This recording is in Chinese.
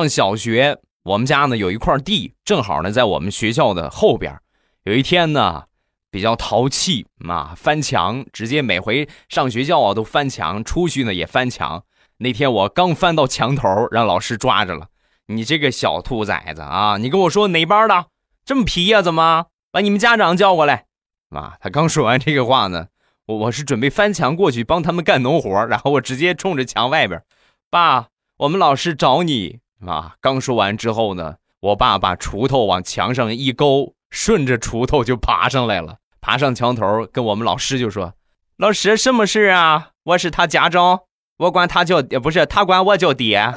上小学，我们家呢有一块地，正好呢在我们学校的后边。有一天呢，比较淘气嘛，翻墙，直接每回上学校啊都翻墙，出去呢也翻墙。那天我刚翻到墙头，让老师抓着了。你这个小兔崽子啊！你跟我说哪班的？这么皮呀？怎么把你们家长叫过来？啊！他刚说完这个话呢，我我是准备翻墙过去帮他们干农活，然后我直接冲着墙外边，爸，我们老师找你啊！刚说完之后呢，我爸把锄头往墙上一勾，顺着锄头就爬上来了，爬上墙头，跟我们老师就说：“老师，什么事啊？我是他家长，我管他叫，不是他管我叫爹。”